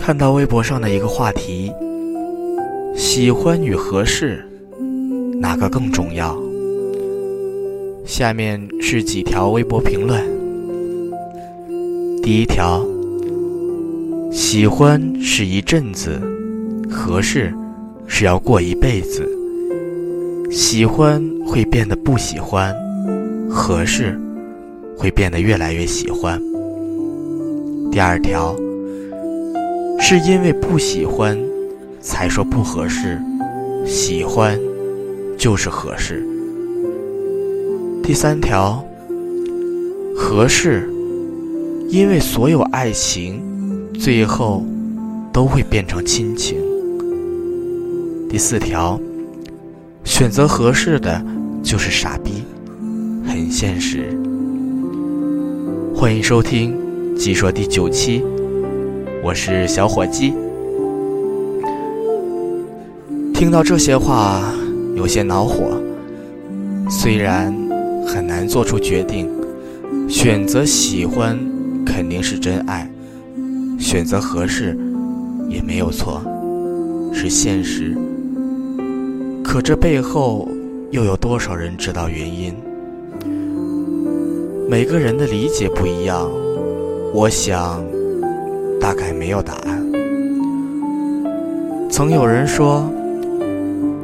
看到微博上的一个话题：喜欢与合适，哪个更重要？下面是几条微博评论。第一条：喜欢是一阵子，合适是要过一辈子。喜欢会变得不喜欢，合适会变得越来越喜欢。第二条。是因为不喜欢，才说不合适；喜欢，就是合适。第三条，合适，因为所有爱情，最后都会变成亲情。第四条，选择合适的就是傻逼，很现实。欢迎收听《即说》第九期。我是小伙计，听到这些话有些恼火。虽然很难做出决定，选择喜欢肯定是真爱，选择合适也没有错，是现实。可这背后又有多少人知道原因？每个人的理解不一样，我想。大概没有答案。曾有人说，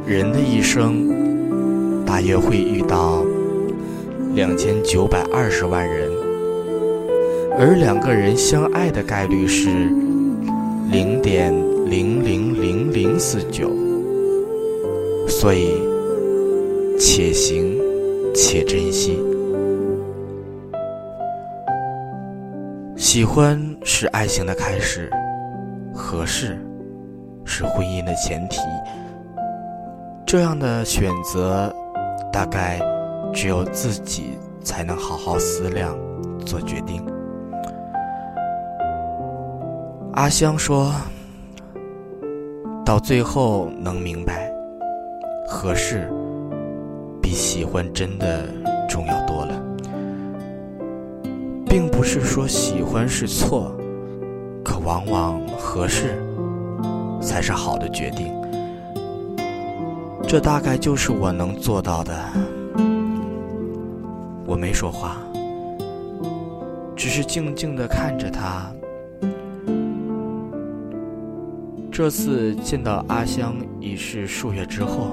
人的一生大约会遇到两千九百二十万人，而两个人相爱的概率是零点零零零零四九。所以，且行且珍惜。喜欢是爱情的开始，合适是婚姻的前提。这样的选择，大概只有自己才能好好思量做决定。阿香说：“到最后能明白，合适比喜欢真的重要多了。”并不是说喜欢是错，可往往合适才是好的决定。这大概就是我能做到的。我没说话，只是静静的看着他。这次见到阿香已是数月之后，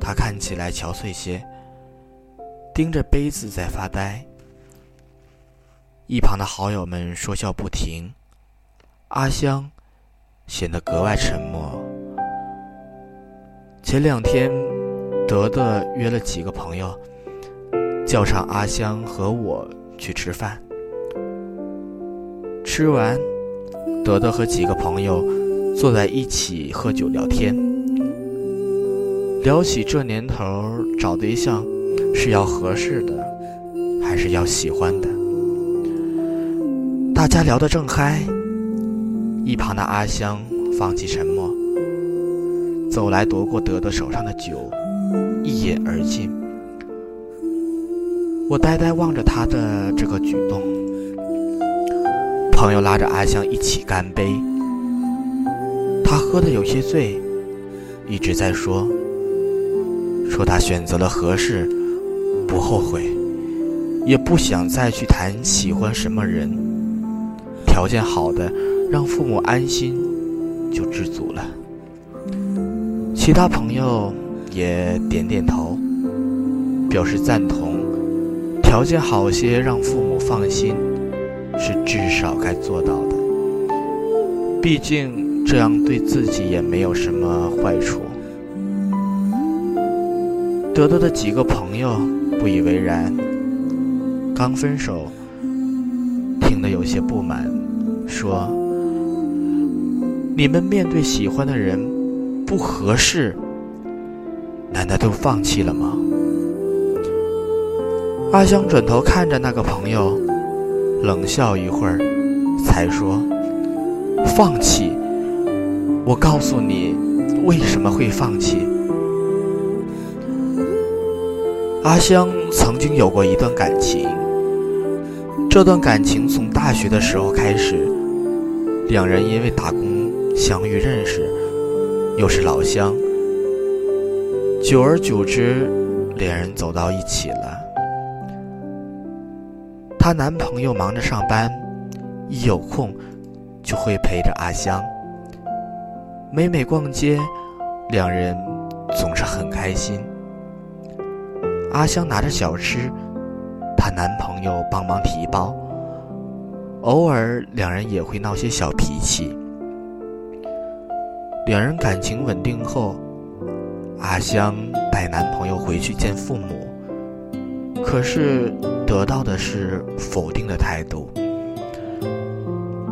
他看起来憔悴些，盯着杯子在发呆。一旁的好友们说笑不停，阿香显得格外沉默。前两天，德德约了几个朋友，叫上阿香和我去吃饭。吃完，德德和几个朋友坐在一起喝酒聊天，聊起这年头找对象是要合适的，还是要喜欢的。大家聊得正嗨，一旁的阿香放弃沉默，走来夺过德德手上的酒，一饮而尽。我呆呆望着他的这个举动。朋友拉着阿香一起干杯，他喝得有些醉，一直在说，说他选择了合适，不后悔，也不想再去谈喜欢什么人。条件好的，让父母安心，就知足了。其他朋友也点点头，表示赞同。条件好些，让父母放心，是至少该做到的。毕竟这样对自己也没有什么坏处。德德的几个朋友不以为然，刚分手，听得有些不满。说：“你们面对喜欢的人不合适，难道都放弃了吗？”阿香转头看着那个朋友，冷笑一会儿，才说：“放弃？我告诉你，为什么会放弃。”阿香曾经有过一段感情，这段感情从大学的时候开始。两人因为打工相遇认识，又是老乡，久而久之，两人走到一起了。她男朋友忙着上班，一有空就会陪着阿香。每每逛街，两人总是很开心。阿香拿着小吃，她男朋友帮忙提包。偶尔，两人也会闹些小脾气。两人感情稳定后，阿香带男朋友回去见父母，可是得到的是否定的态度。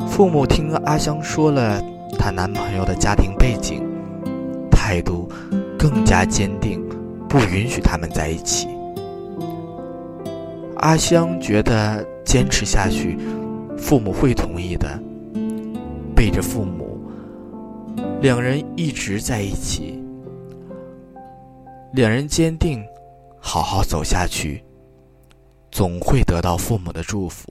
父母听阿香说了她男朋友的家庭背景，态度更加坚定。不允许他们在一起。阿香觉得坚持下去，父母会同意的。背着父母，两人一直在一起。两人坚定，好好走下去，总会得到父母的祝福。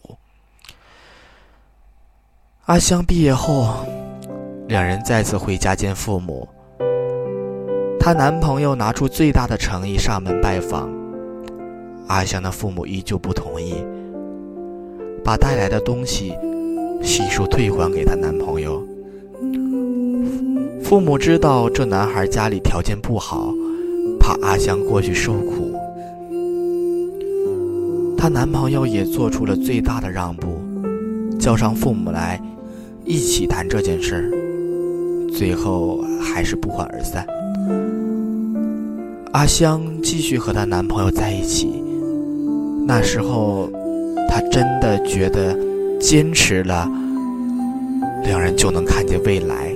阿香毕业后，两人再次回家见父母。她男朋友拿出最大的诚意上门拜访，阿香的父母依旧不同意，把带来的东西悉数退还给她男朋友。父母知道这男孩家里条件不好，怕阿香过去受苦，她男朋友也做出了最大的让步，叫上父母来一起谈这件事，最后还是不欢而散。阿香继续和她男朋友在一起。那时候，他真的觉得坚持了，两人就能看见未来。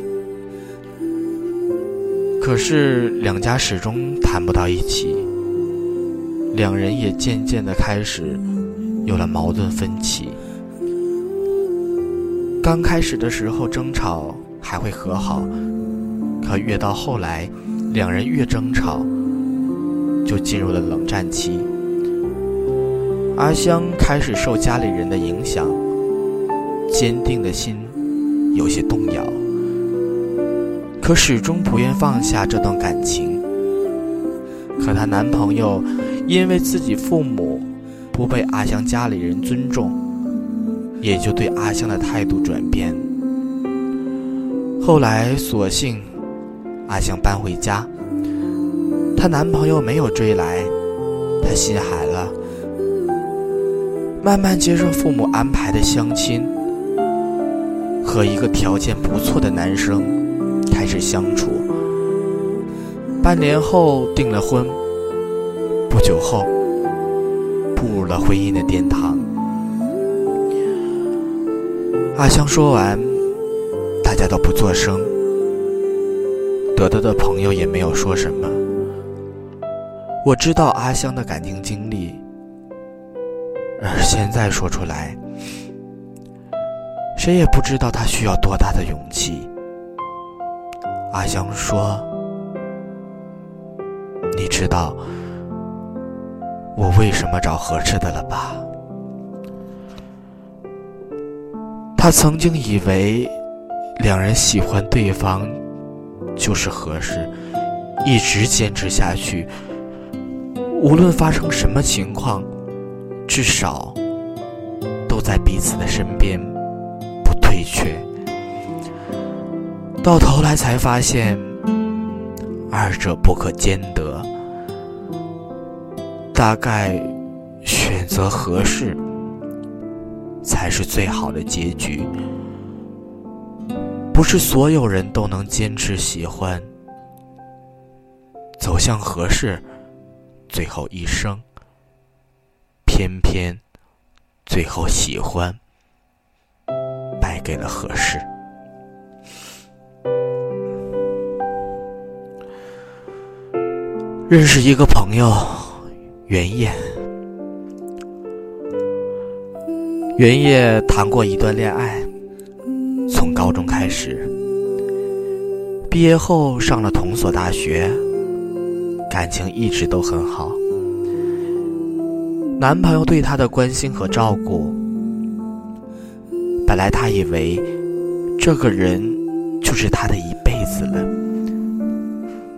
可是两家始终谈不到一起，两人也渐渐的开始有了矛盾分歧。刚开始的时候争吵还会和好，可越到后来，两人越争吵。就进入了冷战期。阿香开始受家里人的影响，坚定的心有些动摇，可始终不愿放下这段感情。可她男朋友因为自己父母不被阿香家里人尊重，也就对阿香的态度转变。后来，索性阿香搬回家。她男朋友没有追来，她心寒了，慢慢接受父母安排的相亲，和一个条件不错的男生开始相处。半年后订了婚，不久后步入了婚姻的殿堂。阿香说完，大家都不作声，得到的朋友也没有说什么。我知道阿香的感情经历，现在说出来，谁也不知道他需要多大的勇气。阿香说：“你知道我为什么找合适的了吧？”他曾经以为两人喜欢对方就是合适，一直坚持下去。无论发生什么情况，至少在彼此的身边，不退却。到头来才发现，二者不可兼得。大概选择合适，才是最好的结局。不是所有人都能坚持喜欢，走向合适。最后一生，偏偏最后喜欢败给了合适。认识一个朋友，袁烨。袁烨谈过一段恋爱，从高中开始，毕业后上了同所大学。感情一直都很好，男朋友对她的关心和照顾，本来她以为这个人就是她的一辈子了，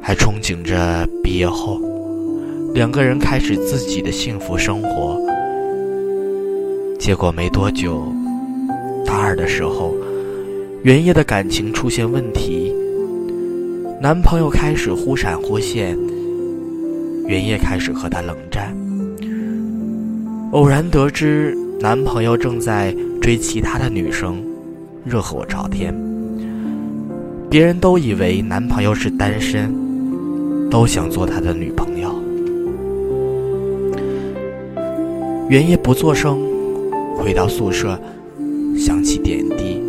还憧憬着毕业后两个人开始自己的幸福生活。结果没多久，大二的时候，原叶的感情出现问题，男朋友开始忽闪忽现，原叶开始和他冷战。偶然得知男朋友正在追其他的女生，热火朝天。别人都以为男朋友是单身，都想做他的女朋友。原夜不作声。回到宿舍，想起点滴，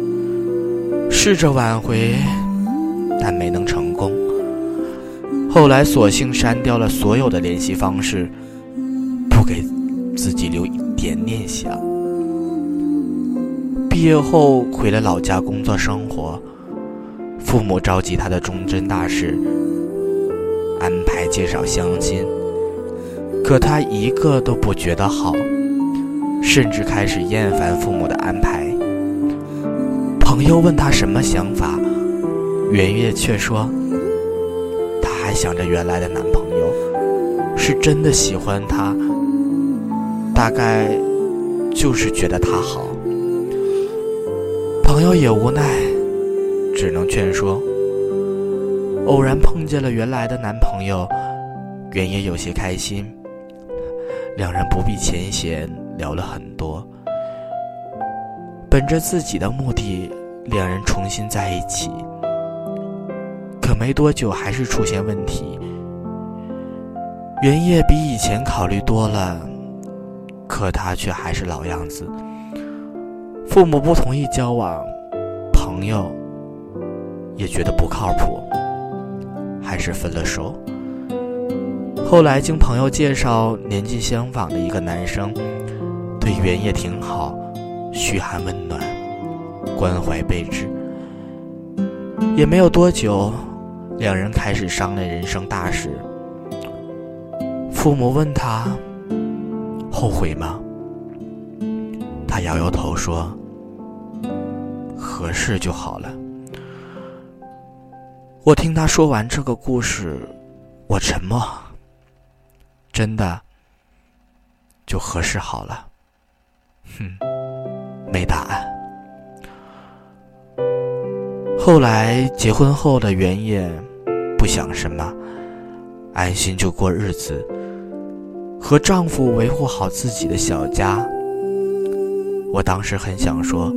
试着挽回，但没能成功。后来索性删掉了所有的联系方式，自己留一点念想。毕业后回了老家工作生活，父母着急他的终身大事，安排介绍相亲，可他一个都不觉得好。甚至开始厌烦父母的安排。朋友问他什么想法，圆月却说：“他还想着原来的男朋友，是真的喜欢他，大概就是觉得他好。”朋友也无奈，只能劝说。偶然碰见了原来的男朋友，圆月有些开心，两人不必前嫌。聊了很多，本着自己的目的，两人重新在一起。可没多久，还是出现问题。原叶比以前考虑多了，可他却还是老样子。父母不同意交往，朋友也觉得不靠谱，还是分了手。后来经朋友介绍，年纪相仿的一个男生。对原叶挺好，嘘寒问暖，关怀备至。也没有多久，两人开始商量人生大事。父母问他后悔吗？他摇摇头说：“合适就好了。”我听他说完这个故事，我沉默。真的，就合适好了。哼，没答案。后来结婚后的原野，不想什么，安心就过日子，和丈夫维护好自己的小家。我当时很想说，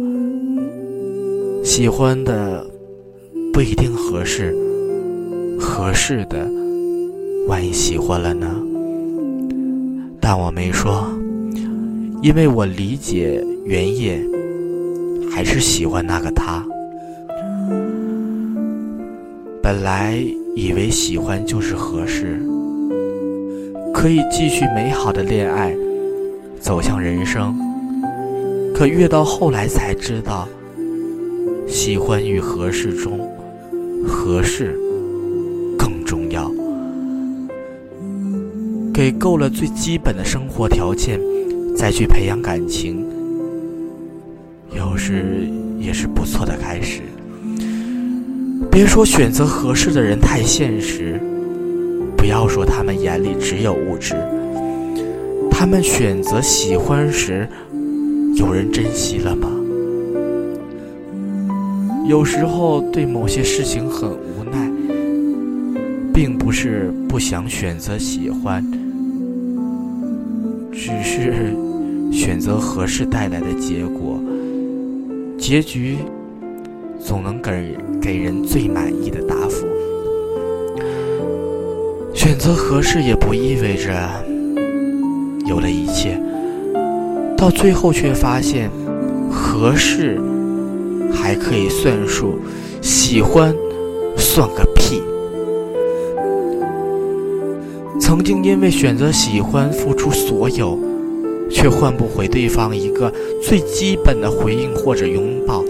喜欢的不一定合适，合适的万一喜欢了呢？但我没说。因为我理解原野还是喜欢那个他。本来以为喜欢就是合适，可以继续美好的恋爱，走向人生。可越到后来才知道，喜欢与合适中，合适更重要。给够了最基本的生活条件。再去培养感情，有时也是不错的开始。别说选择合适的人太现实，不要说他们眼里只有物质。他们选择喜欢时，有人珍惜了吗？有时候对某些事情很无奈，并不是不想选择喜欢，只是。选择合适带来的结果，结局总能给给人最满意的答复。选择合适也不意味着有了一切，到最后却发现合适还可以算数，喜欢算个屁。曾经因为选择喜欢付出所有。却换不回对方一个最基本的回应或者拥抱，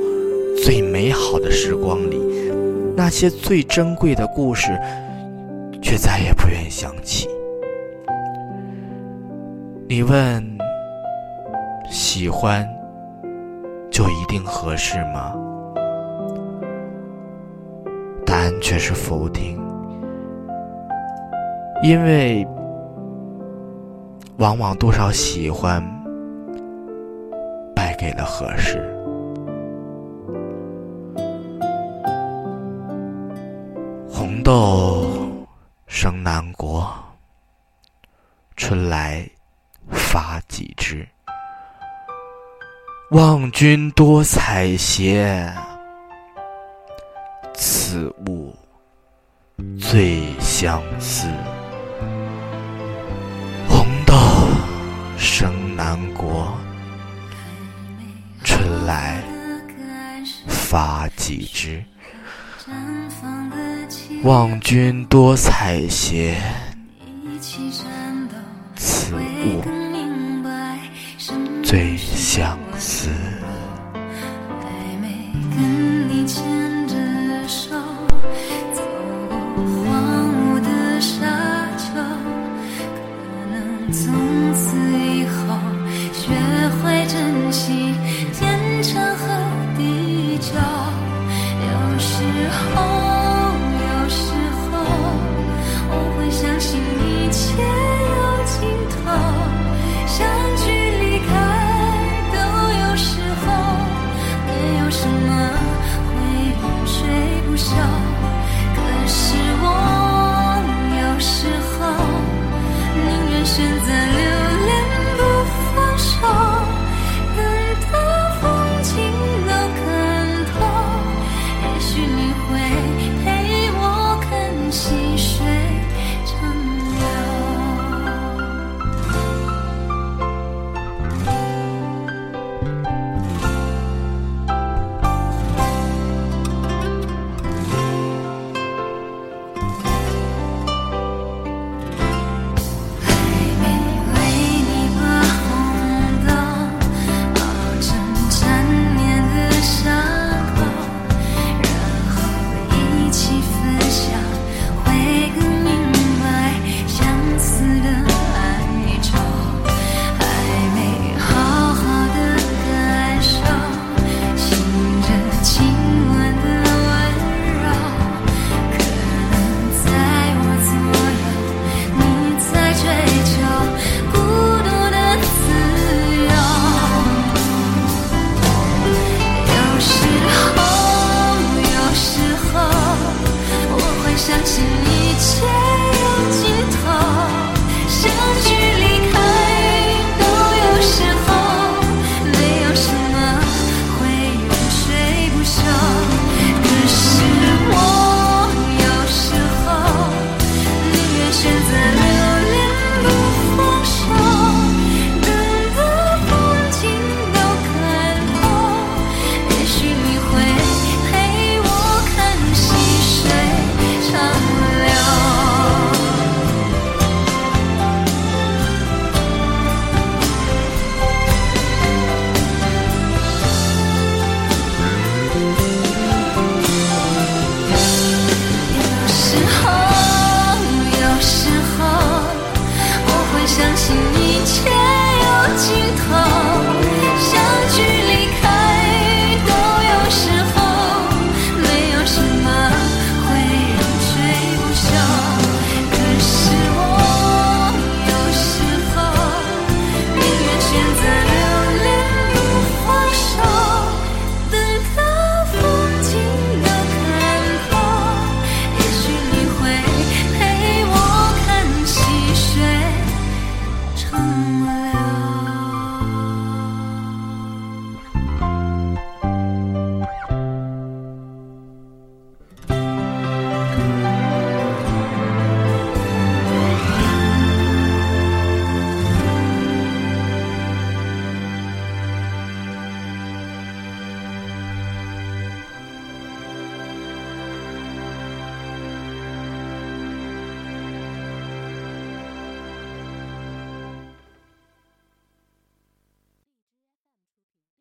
最美好的时光里，那些最珍贵的故事，却再也不愿想起。你问，喜欢就一定合适吗？答案却是否定，因为往往多少喜欢败给了合适。红豆生南国，春来发几枝。望君多采撷，此物最相思。红豆生南国，春来发几枝。望君多采撷，此物最相思。选择留。